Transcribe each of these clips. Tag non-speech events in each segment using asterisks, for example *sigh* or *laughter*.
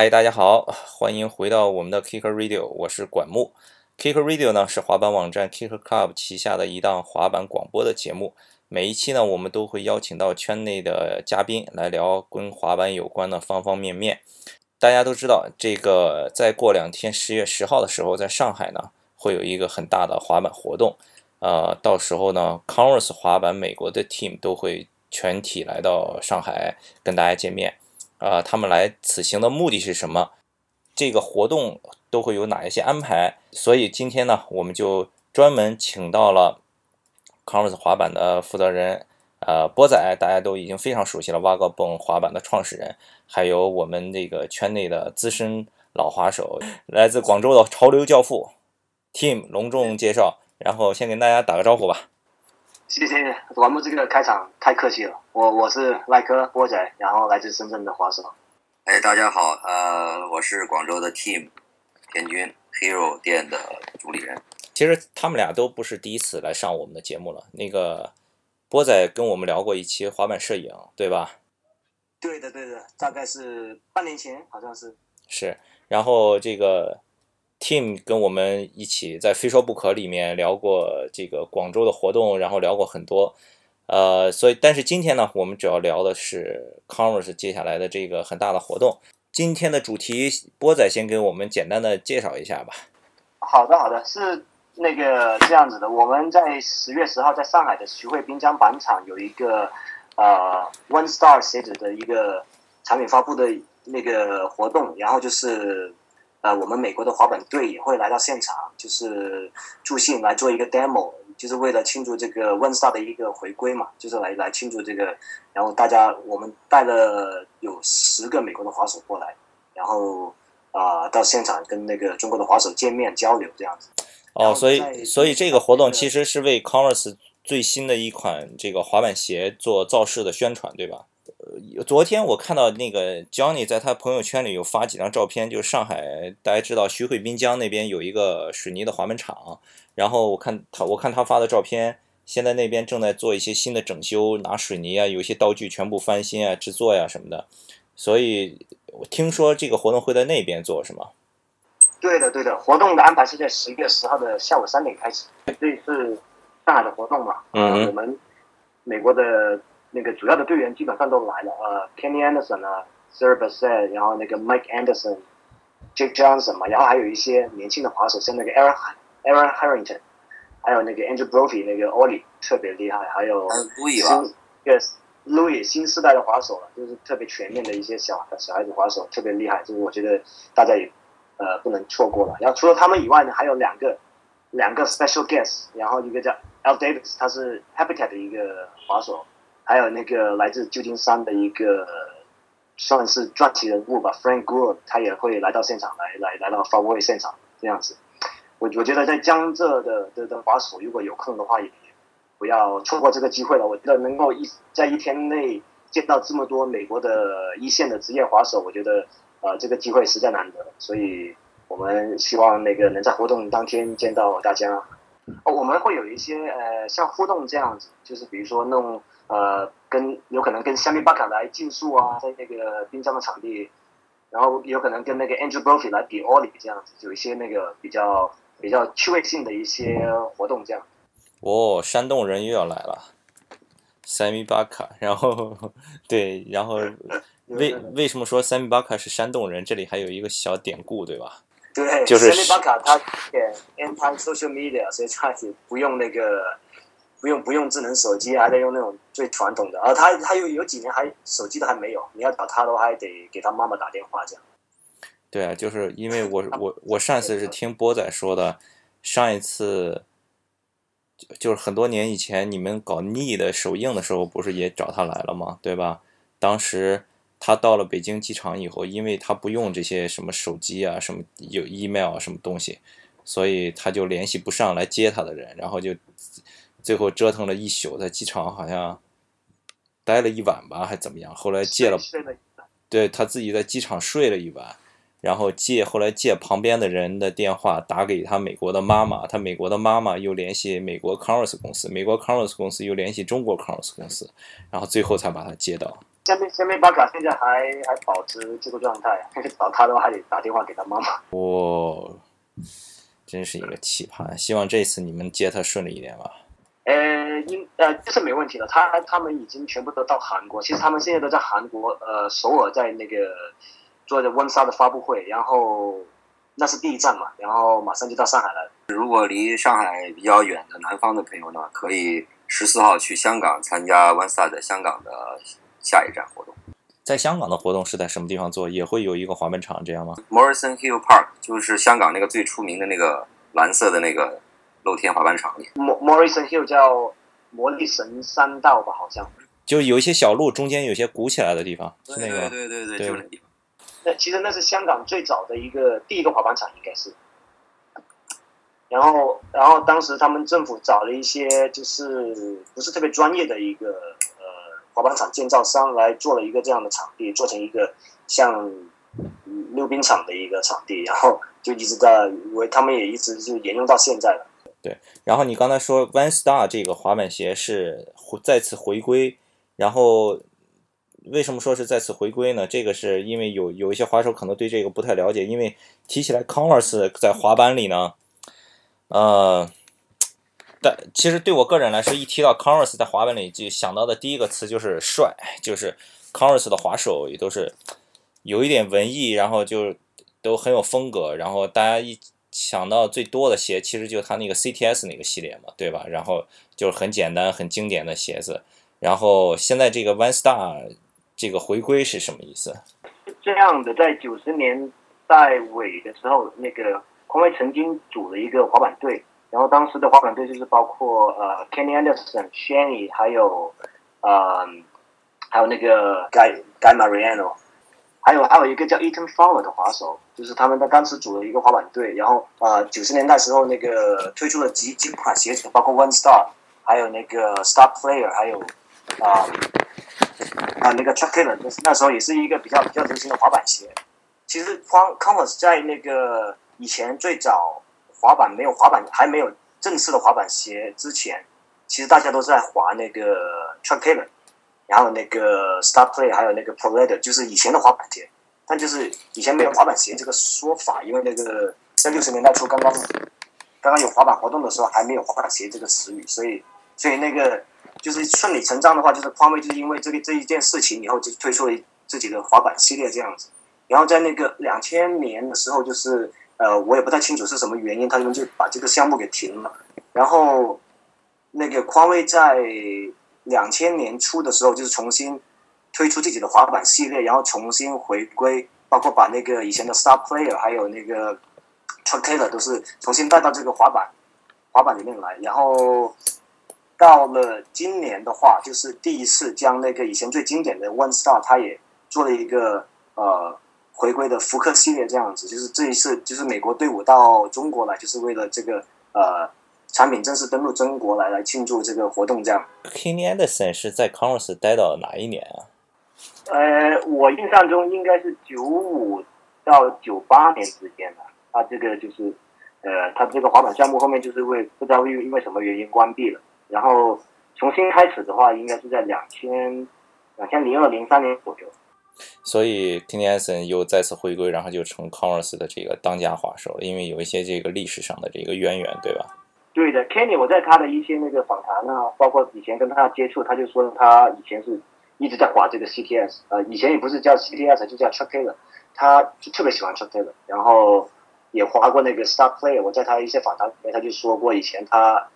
嗨，大家好，欢迎回到我们的 Kicker Radio，我是管木。Kicker Radio 呢是滑板网站 Kicker Club 旗下的一档滑板广播的节目。每一期呢，我们都会邀请到圈内的嘉宾来聊跟滑板有关的方方面面。大家都知道，这个再过两天，十月十号的时候，在上海呢会有一个很大的滑板活动。呃，到时候呢，Converse 滑板美国的 team 都会全体来到上海跟大家见面。啊，他们来此行的目的是什么？这个活动都会有哪一些安排？所以今天呢，我们就专门请到了 Converse 滑板的负责人，呃，波仔，大家都已经非常熟悉了，Vagabond 滑板的创始人，还有我们这个圈内的资深老滑手，来自广州的潮流教父 Tim 隆重介绍，然后先跟大家打个招呼吧。谢谢，我们这个开场太客气了。我我是赖科波仔，然后来自深圳的华硕。哎，大家好，呃，我是广州的 Team 田军 Hero 店的主理人。其实他们俩都不是第一次来上我们的节目了。那个波仔跟我们聊过一期滑板摄影，对吧？对的，对的，大概是半年前，好像是。是，然后这个。Tim 跟我们一起在《非说不可》里面聊过这个广州的活动，然后聊过很多，呃，所以但是今天呢，我们主要聊的是 Converse 接下来的这个很大的活动。今天的主题，波仔先给我们简单的介绍一下吧。好的，好的，是那个这样子的，我们在十月十号在上海的徐汇滨江板场有一个呃 One Star 鞋子的一个产品发布的那个活动，然后就是。呃，我们美国的滑板队也会来到现场，就是助兴来做一个 demo，就是为了庆祝这个 One Star 的一个回归嘛，就是来来庆祝这个。然后大家，我们带了有十个美国的滑手过来，然后啊，到现场跟那个中国的滑手见面交流这样子。哦，所以所以这个活动其实是为 Converse 最新的一款这个滑板鞋做造势的宣传，对吧？昨天我看到那个 Johnny 在他朋友圈里有发几张照片，就是上海大家知道徐汇滨江那边有一个水泥的滑门厂，然后我看他我看他发的照片，现在那边正在做一些新的整修，拿水泥啊，有些道具全部翻新啊，制作呀什么的，所以我听说这个活动会在那边做，是吗？对的，对的，活动的安排是在十一月十号的下午三点开始，这是上海的活动嘛？嗯，我们美国的。那个主要的队员基本上都来了，呃，Kenny Anderson 啊，Sir b a s s e t 然后那个 Mike Anderson，Jake Johnson 嘛，然后还有一些年轻的滑手，像那个 Aaron Aaron Harrington，还有那个 Andrew Brophy 那个 Ollie 特别厉害，还有新 Yes Louis 新时代的滑手了，就是特别全面的一些小小孩子滑手，特别厉害，就是我觉得大家也呃不能错过了。然后除了他们以外呢，还有两个两个 Special Guest，然后一个叫 Al Davis，他是 Habitat 的一个滑手。还有那个来自旧金山的一个算是传奇人物吧，Frank Good，他也会来到现场，来来来到发布会现场这样子。我我觉得在江浙的的的滑手，如果有空的话，也不要错过这个机会了。我觉得能够一在一天内见到这么多美国的一线的职业滑手，我觉得呃这个机会实在难得。所以我们希望那个能在活动当天见到大家。哦，我们会有一些呃像互动这样子，就是比如说弄。呃，跟有可能跟香米巴卡来竞速啊，在那个滨江的场地，然后有可能跟那个 Andrew Brophy 来比 Ollie 这样子，有一些那个比较比较趣味性的一些活动这样。哦，山洞人又要来了，三米巴卡，然后对，然后 *laughs* 为为什么说三米巴卡是山洞人？这里还有一个小典故，对吧？对，就是三米巴卡他也 anti social media，所以他也不用那个。不用不用智能手机，还得用那种最传统的。啊他他有有几年还手机都还没有，你要找他的话还得给他妈妈打电话这样。对啊，就是因为我我我上次是听波仔说的，上一次就是很多年以前你们搞逆的首映的时候，不是也找他来了吗？对吧？当时他到了北京机场以后，因为他不用这些什么手机啊，什么有 email 啊什么东西，所以他就联系不上来接他的人，然后就。最后折腾了一宿，在机场好像待了一晚吧，还怎么样？后来借了，对他自己在机场睡了一晚，然后借后来借旁边的人的电话打给他美国的妈妈，他美国的妈妈又联系美国 Converse 公司，美国 Converse 公司又联系中国 Converse 公司，然后最后才把他接到。下面下面巴卡现在还还保持这个状态，找他的话还得打电话给他妈妈。哇，真是一个奇葩！希望这次你们接他顺利一点吧。呃，应呃这是没问题的。他他们已经全部都到韩国，其实他们现在都在韩国，呃，首尔在那个做着温莎的发布会，然后那是第一站嘛，然后马上就到上海了。如果离上海比较远的南方的朋友呢，可以十四号去香港参加 One Star 的香港的下一站活动。在香港的活动是在什么地方做？也会有一个滑板场这样吗？Morrison Hill Park 就是香港那个最出名的那个蓝色的那个。露天滑板场里，Morrison Hill 叫魔力神山道吧，好像就有一些小路，中间有些鼓起来的地方，是那个，对对对，就那地方。那其实那是香港最早的一个第一个滑板场，应该是。然后，然后当时他们政府找了一些就是不是特别专业的一个呃滑板场建造商来做了一个这样的场地，做成一个像溜冰场的一个场地，然后就一直在，为他们也一直就沿用到现在了。对，然后你刚才说 One Star 这个滑板鞋是再次回归，然后为什么说是再次回归呢？这个是因为有有一些滑手可能对这个不太了解，因为提起来 Converse 在滑板里呢，呃，但其实对我个人来说，一提到 Converse 在滑板里，就想到的第一个词就是帅，就是 Converse 的滑手也都是有一点文艺，然后就都很有风格，然后大家一。想到最多的鞋，其实就他那个 CTS 那个系列嘛，对吧？然后就是很简单、很经典的鞋子。然后现在这个 One Star 这个回归是什么意思？这样的，在九十年代尾的时候，那个匡威曾经组了一个滑板队，然后当时的滑板队就是包括呃 Kenny Anderson、Shani，还有呃还有那个 Guy Guy Mariano。还有还有一个叫 Ethan Fowler 的滑手，就是他们在当时组了一个滑板队，然后呃九十年代时候那个推出了几几款鞋子，包括 One Star，还有那个 Star Player，还有啊啊那个 Chuck Taylor，那时候也是一个比较比较流行的滑板鞋。其实 Converse 在那个以前最早滑板没有滑板还没有正式的滑板鞋之前，其实大家都在滑那个 Chuck Taylor。然后那个 Star Player，还有那个 Pro Leather 就是以前的滑板鞋，但就是以前没有滑板鞋这个说法，因为那个在六十年代初刚刚刚刚有滑板活动的时候还没有滑板鞋这个词语，所以所以那个就是顺理成章的话，就是匡威就是因为这个这一件事情以后就推出了自己的滑板系列这样子。然后在那个两千年的时候，就是呃我也不太清楚是什么原因，他们就把这个项目给停了。然后那个匡威在。两千年初的时候，就是重新推出自己的滑板系列，然后重新回归，包括把那个以前的 Star Player 还有那个 t r u c k Taylor 都是重新带到这个滑板滑板里面来。然后到了今年的话，就是第一次将那个以前最经典的 One Star，他也做了一个呃回归的复刻系列，这样子。就是这一次，就是美国队伍到中国来，就是为了这个呃。产品正式登陆中国来来庆祝这个活动，这样。Kenny Anderson 是在 Converse 待到哪一年啊？呃，我印象中应该是九五到九八年之间的。他这个就是，呃，他这个滑板项目后面就是为不知道因因为什么原因关闭了，然后重新开始的话，应该是在两千两千零二零三年左右。所以 Kenny Anderson 又再次回归，然后就成 Converse 的这个当家滑手了，因为有一些这个历史上的这个渊源，对吧？对的，Kenny，我在他的一些那个访谈啊，包括以前跟他接触，他就说他以前是一直在滑这个 CTS，呃，以前也不是叫 CTS，就叫 Chuck Taylor，他就特别喜欢 Chuck Taylor，然后也滑过那个 Star Player。我在他一些访谈里面，他就说过以前他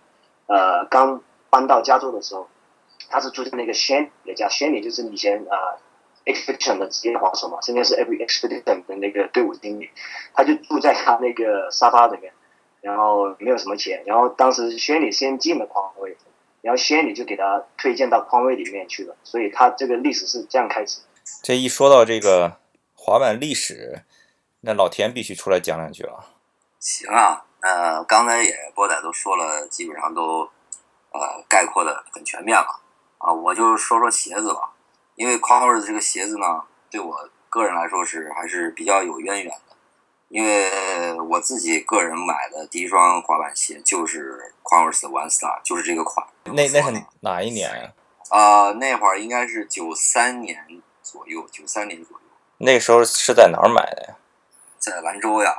呃刚搬到加州的时候，他是住在那个 Shane 的家，Shane 就是以前啊 Expedition 的职业滑手嘛，现在是 Every Expedition 的那个队伍经理，他就住在他那个沙发里面。然后没有什么钱，然后当时轩里先进了匡威，然后仙女就给他推荐到匡威里面去了，所以他这个历史是这样开始。这一说到这个滑板历史，那老田必须出来讲两句了。行啊，呃，刚才也波仔都说了，基本上都呃概括的很全面了啊，我就说说鞋子吧，因为匡威的这个鞋子呢，对我个人来说是还是比较有渊源的。因为我自己个人买的第一双滑板鞋就是 Converse One Star，就是这个款。那那是哪一年呀？啊，那会儿应该是九三年左右，九三年左右。那时候是在哪儿买的呀？在兰州呀。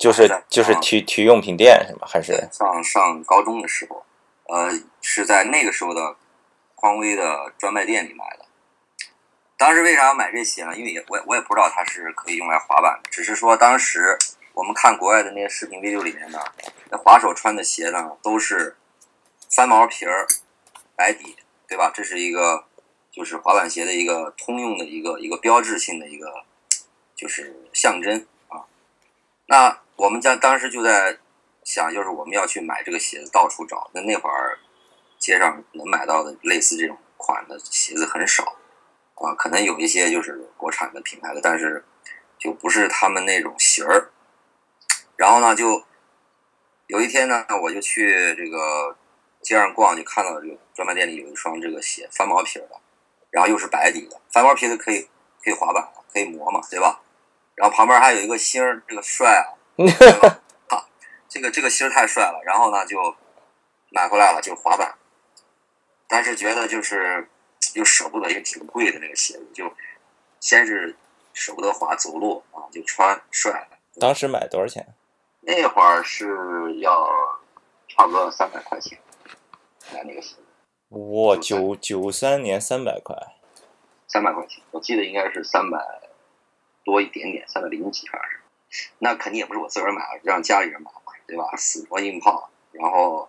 就是就是体体育用品店是吗？还是上上高中的时候，呃，是在那个时候的匡威的专卖店里买的。当时为啥要买这鞋呢？因为也我也我也不知道它是可以用来滑板，只是说当时我们看国外的那些视频 video 里面呢，那滑手穿的鞋呢都是翻毛皮儿、白底，对吧？这是一个就是滑板鞋的一个通用的一个一个标志性的一个就是象征啊。那我们家当时就在想，就是我们要去买这个鞋子，到处找。那那会儿街上能买到的类似这种款的鞋子很少。啊，可能有一些就是国产的品牌的，但是就不是他们那种型儿。然后呢，就有一天呢，我就去这个街上逛，就看到这个专卖店里有一双这个鞋，翻毛皮的，然后又是白底的，翻毛皮的可以可以滑板，可以磨嘛，对吧？然后旁边还有一个星儿，这个帅啊，*laughs* 哈，这个这个星儿太帅了。然后呢，就买回来了，就滑板，但是觉得就是。又舍不得，也挺贵的那个鞋子，就先是舍不得滑走路啊，就穿帅。当时买多少钱？那会儿是要差不多三百块钱买那个鞋子。哇，九九三年三百块，三百块钱，我记得应该是三百多一点点，三百零几反正是。那肯定也不是我自个儿买的，让家里人买嘛，对吧？死活硬泡，然后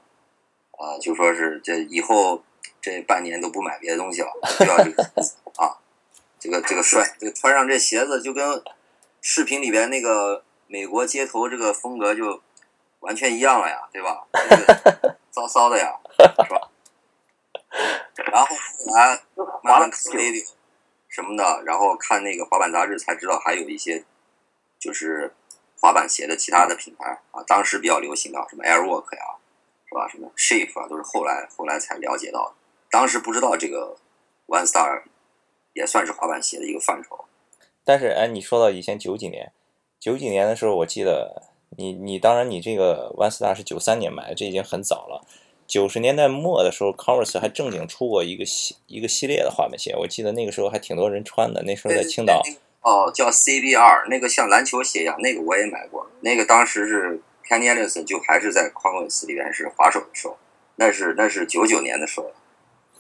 呃，就说是这以后。这半年都不买别的东西了，就要这个啊，这个这个帅，这个穿上这鞋子就跟视频里边那个美国街头这个风格就完全一样了呀，对吧？*laughs* 骚骚的呀，是吧？然后后来慢慢看 video 什么的，然后看那个滑板杂志才知道还有一些就是滑板鞋的其他的品牌啊，当时比较流行的什么 Airwalk 呀，是吧？什么 Shape 啊，都是后来后来才了解到的。当时不知道这个 One Star 也算是滑板鞋的一个范畴，但是哎，你说到以前九几年，九几年的时候，我记得你你当然你这个 One Star 是九三年买的，这已经很早了。九十年代末的时候，Converse 还正经出过一个系一个系列的滑板鞋，我记得那个时候还挺多人穿的。那时候在青岛哦，叫 CBR，那个像篮球鞋一样，那个我也买过。那个当时是 Kenny Anderson 就还是在 Converse 里边是滑手的时候，那是那是九九年的时候。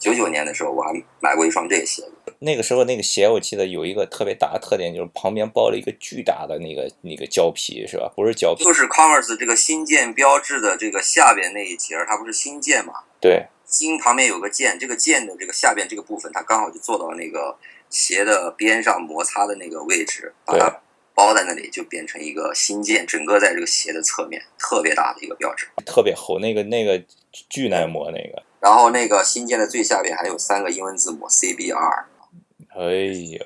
九九年的时候，我还买过一双这个鞋子。那个时候，那个鞋我记得有一个特别大的特点，就是旁边包了一个巨大的那个那个胶皮，是吧？不是胶皮，就是 Converse 这个新建标志的这个下边那一节，它不是新建嘛？对，新旁边有个键，这个键的这个下边这个部分，它刚好就做到那个鞋的边上摩擦的那个位置，把它包在那里，就变成一个新建，整个在这个鞋的侧面，特别大的一个标志，特别厚，那个那个巨耐磨那个。然后那个新建的最下边还有三个英文字母 CBR。哎呀，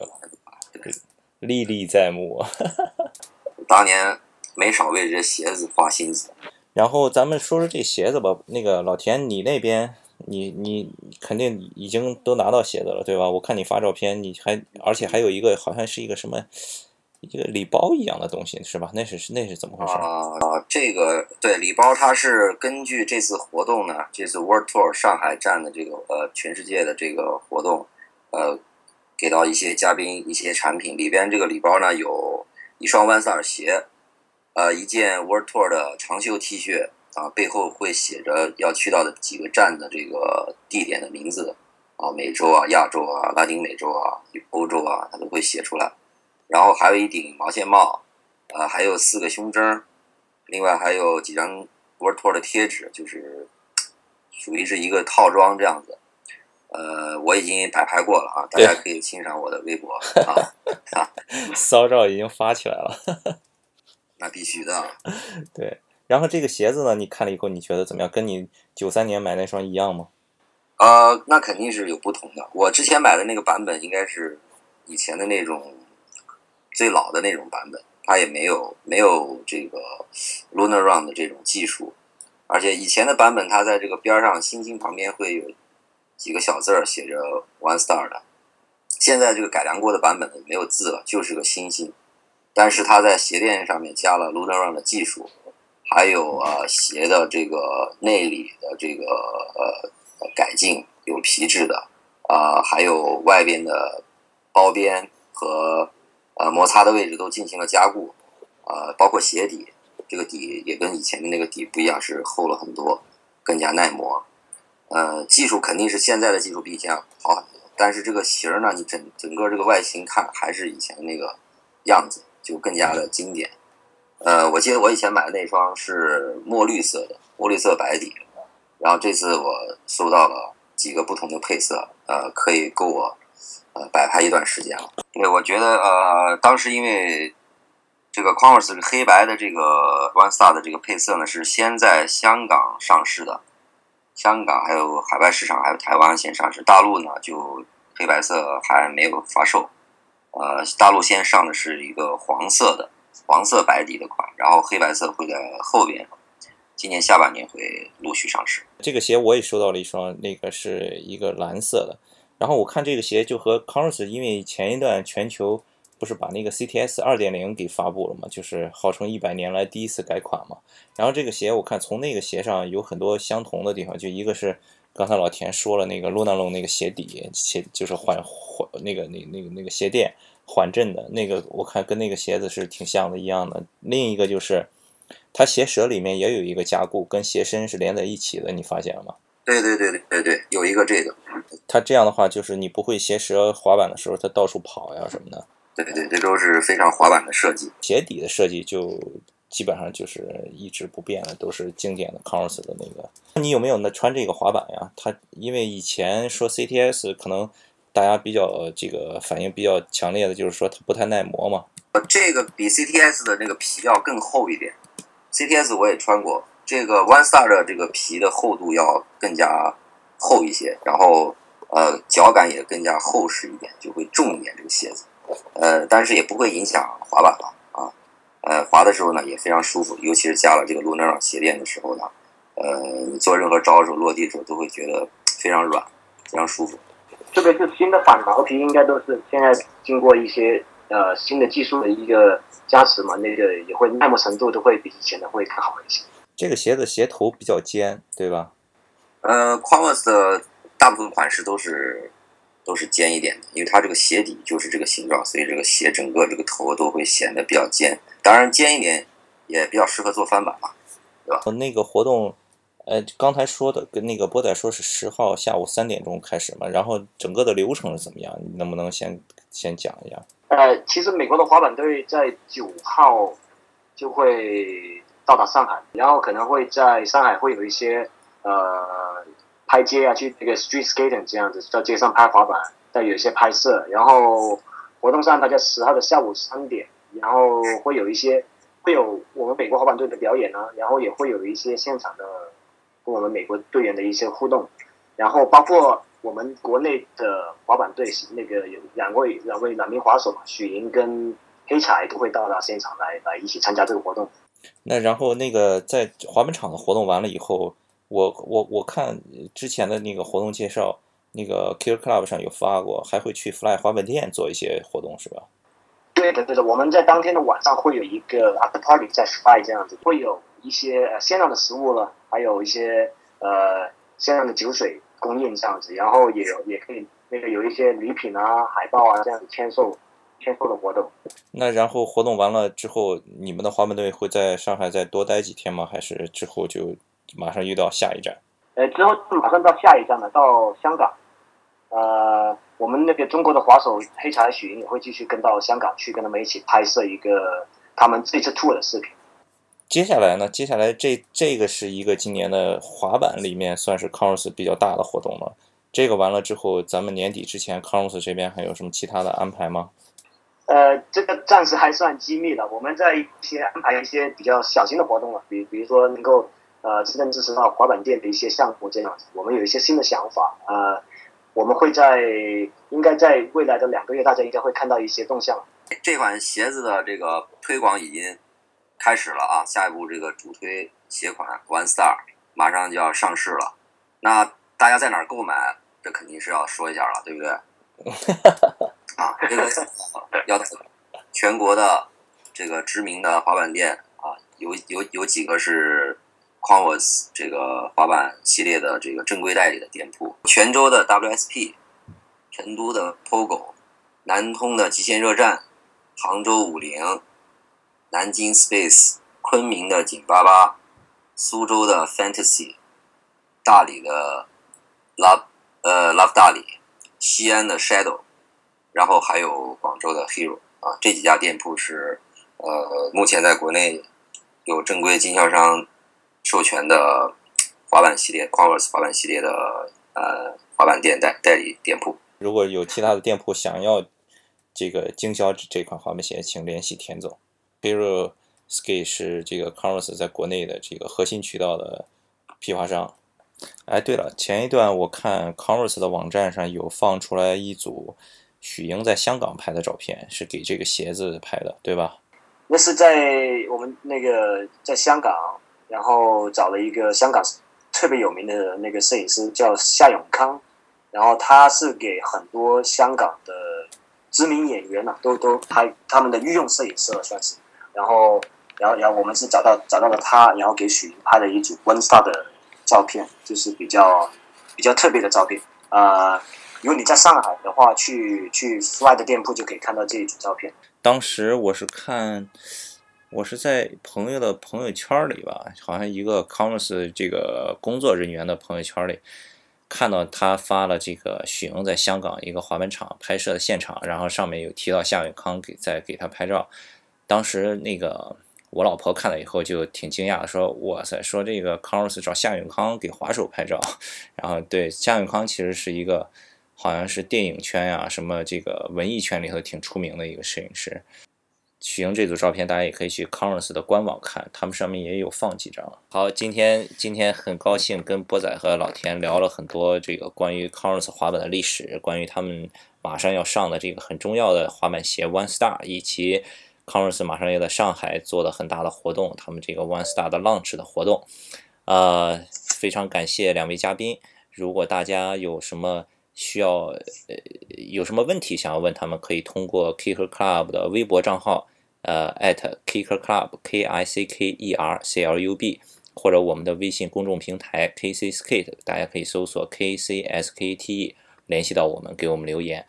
历历在目。*laughs* 当年没少为这鞋子花心思。然后咱们说说这鞋子吧。那个老田，你那边你你肯定已经都拿到鞋子了，对吧？我看你发照片，你还而且还有一个好像是一个什么。一个礼包一样的东西是吧？那是是那是怎么回事啊？啊，这个对礼包，它是根据这次活动呢，这次 World Tour 上海站的这个呃全世界的这个活动，呃，给到一些嘉宾一些产品里边，这个礼包呢有一双万萨尔鞋，呃，一件 World Tour 的长袖 T 恤啊，背后会写着要去到的几个站的这个地点的名字啊，美洲啊、亚洲啊、拉丁美洲啊、欧洲啊，它都会写出来。然后还有一顶毛线帽，呃，还有四个胸针，另外还有几张 World Tour 的贴纸，就是属于是一个套装这样子。呃，我已经摆拍过了啊，大家可以欣赏我的微博 *laughs* 啊。*laughs* 骚照已经发起来了。*laughs* 那必须的。对，然后这个鞋子呢，你看了以后你觉得怎么样？跟你九三年买那双一样吗？呃，那肯定是有不同的。我之前买的那个版本应该是以前的那种。最老的那种版本，它也没有没有这个 Lunar Run 的这种技术，而且以前的版本，它在这个边上星星旁边会有几个小字儿写着 One Star 的。现在这个改良过的版本呢，没有字了，就是个星星，但是它在鞋垫上面加了 Lunar Run 的技术，还有啊鞋的这个内里的这个呃改进，有皮质的，啊，还有外边的包边和呃摩擦的位置都进行了加固，呃，包括鞋底，这个底也跟以前的那个底不一样，是厚了很多，更加耐磨。呃，技术肯定是现在的技术比以前好很多，但是这个型儿呢，你整整个这个外形看还是以前那个样子，就更加的经典。呃，我记得我以前买的那双是墨绿色的，墨绿色白底，然后这次我收到了几个不同的配色，呃，可以够我呃摆拍一段时间了。对，我觉得呃，当时因为这个 Converse 黑白的这个 One Star 的这个配色呢，是先在香港上市的。香港还有海外市场，还有台湾先上市，大陆呢就黑白色还没有发售。呃，大陆先上的是一个黄色的黄色白底的款，然后黑白色会在后边，今年下半年会陆续上市。这个鞋我也收到了一双，那个是一个蓝色的。然后我看这个鞋就和 Converse，因为前一段全球。不是把那个 CTS 二点零给发布了嘛？就是号称一百年来第一次改款嘛。然后这个鞋我看从那个鞋上有很多相同的地方，就一个是刚才老田说了那个 Luna l o 那个鞋底鞋就是缓缓那个那那个那个鞋垫缓震的那个，我看跟那个鞋子是挺像的一样的。另一个就是它鞋舌里面也有一个加固，跟鞋身是连在一起的，你发现了吗？对对对对对对，有一个这个。它这样的话就是你不会鞋舌滑板的时候它到处跑呀什么的。对对，这都是非常滑板的设计。鞋底的设计就基本上就是一直不变的，都是经典的 Converse 的那个。你有没有那穿这个滑板呀？它因为以前说 CTS 可能大家比较这个反应比较强烈的就是说它不太耐磨嘛。这个比 CTS 的那个皮要更厚一点。CTS 我也穿过，这个 One Star 的这个皮的厚度要更加厚一些，然后呃脚感也更加厚实一点，就会重一点这个鞋子。呃，但是也不会影响滑板了啊，呃，滑的时候呢也非常舒服，尤其是加了这个 Lunar 鞋垫的时候呢，呃，你做任何招的时候落地的时候都会觉得非常软，非常舒服。特别是新的反毛皮，应该都是现在经过一些呃新的技术的一个加持嘛，那个也会耐磨程度都会比以前的会更好一些。这个鞋子鞋头比较尖，对吧？呃，Converse 的大部分款式都是。都是尖一点的，因为它这个鞋底就是这个形状，所以这个鞋整个这个头都会显得比较尖。当然，尖一点也比较适合做翻版嘛，对吧？那个活动，呃，刚才说的跟那个波仔说是十号下午三点钟开始嘛，然后整个的流程是怎么样？你能不能先先讲一下？呃，其实美国的滑板队在九号就会到达上海，然后可能会在上海会有一些呃。拍街啊，去那个 street skating 这样子，在街上拍滑板，再有一些拍摄。然后活动上，大概十号的下午三点，然后会有一些会有我们美国滑板队的表演呢，然后也会有一些现场的跟我们美国队员的一些互动，然后包括我们国内的滑板队那个有两位两位两名滑手嘛，许莹跟黑柴都会到达现场来来一起参加这个活动。那然后那个在滑板场的活动完了以后。我我我看之前的那个活动介绍，那个 Kill Club 上有发过，还会去 Fly 滑板店做一些活动，是吧？对的，对的。我们在当天的晚上会有一个 After Party 在 Fly 这样子，会有一些呃限量的食物了，还有一些呃限量的酒水供应这样子，然后也有也可以那个有一些礼品啊、海报啊这样子签售签售的活动。那然后活动完了之后，你们的滑板队会在上海再多待几天吗？还是之后就？马上又到下一站，呃，之后马上到下一站了，到香港。呃，我们那个中国的滑手黑柴许莹也会继续跟到香港去，跟他们一起拍摄一个他们这次 tour 的视频。接下来呢？接下来这这个是一个今年的滑板里面算是 Converse 比较大的活动了。这个完了之后，咱们年底之前 Converse 这边还有什么其他的安排吗？呃，这个暂时还算机密的，我们在一些安排一些比较小型的活动了，比比如说能够。呃，真正支持到滑板店的一些项目这样子，我们有一些新的想法。呃，我们会在应该在未来的两个月，大家应该会看到一些动向。这款鞋子的这个推广已经开始了啊，下一步这个主推鞋款 One Star 马上就要上市了。那大家在哪儿购买？这肯定是要说一下了，对不对？*laughs* 啊，这个要全国的这个知名的滑板店啊，有有有几个是。Converse 这个滑板系列的这个正规代理的店铺，泉州的 WSP 成都的 POGO，南通的极限热战，杭州五菱，南京 Space，昆明的紧巴巴，苏州的 Fantasy，大理的 Love 呃 Love 大理，西安的 Shadow，然后还有广州的 Hero 啊，这几家店铺是呃目前在国内有正规经销商授权的滑板系列 Converse 滑板系列的呃滑板店代代理店铺。如果有其他的店铺想要这个经销这款滑板鞋，请联系田总。Hero Ski 是这个 Converse 在国内的这个核心渠道的批发商。哎，对了，前一段我看 Converse 的网站上有放出来一组许英在香港拍的照片，是给这个鞋子拍的，对吧？那是在我们那个在香港，然后找了一个香港特别有名的那个摄影师，叫夏永康。然后他是给很多香港的知名演员呢，都都拍他们的御用摄影师了，算是。然后，然后，然后我们是找到找到了他，然后给许英拍了一组 One Star 的照片，就是比较比较特别的照片。啊，如果你在上海的话，去去 Fly 的店铺就可以看到这一组照片。当时我是看，我是在朋友的朋友圈里吧，好像一个 Converse 这个工作人员的朋友圈里。看到他发了这个许莹在香港一个滑板场拍摄的现场，然后上面有提到夏永康给在给他拍照。当时那个我老婆看了以后就挺惊讶的，说：“哇塞，说这个 Converse 找夏永康给滑手拍照。*laughs* ”然后对夏永康其实是一个好像是电影圈呀什么这个文艺圈里头挺出名的一个摄影师。许莹这组照片，大家也可以去 Converse 的官网看，他们上面也有放几张。好，今天今天很高兴跟波仔和老田聊了很多这个关于 Converse 滑板的历史，关于他们马上要上的这个很重要的滑板鞋 One Star，以及 Converse 马上要在上海做的很大的活动，他们这个 One Star 的 launch 的活动。呃，非常感谢两位嘉宾。如果大家有什么需要，呃，有什么问题想要问他们，可以通过 Kicker Club 的微博账号。呃，at Kicker Club K I C K E R C L U B，或者我们的微信公众平台 K C Skate，大家可以搜索 K C S K T E 联系到我们，给我们留言。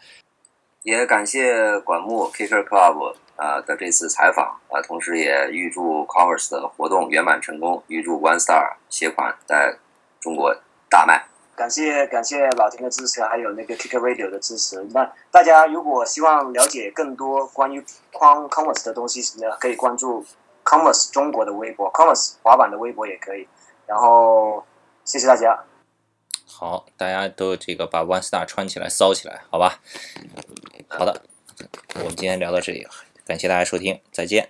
也感谢管木 Kicker Club 啊的这次采访啊，同时也预祝 Convers 的活动圆满成功，预祝 One Star 鞋款在中国大卖。感谢感谢老田的支持，还有那个 Kick Radio 的支持。那大家如果希望了解更多关于 Converse 的东西呢，可以关注 Converse 中国的微博，Converse 滑板的微博也可以。然后谢谢大家。好，大家都这个把 One Star 穿起来，骚起来，好吧？好的，我们今天聊到这里，感谢大家收听，再见。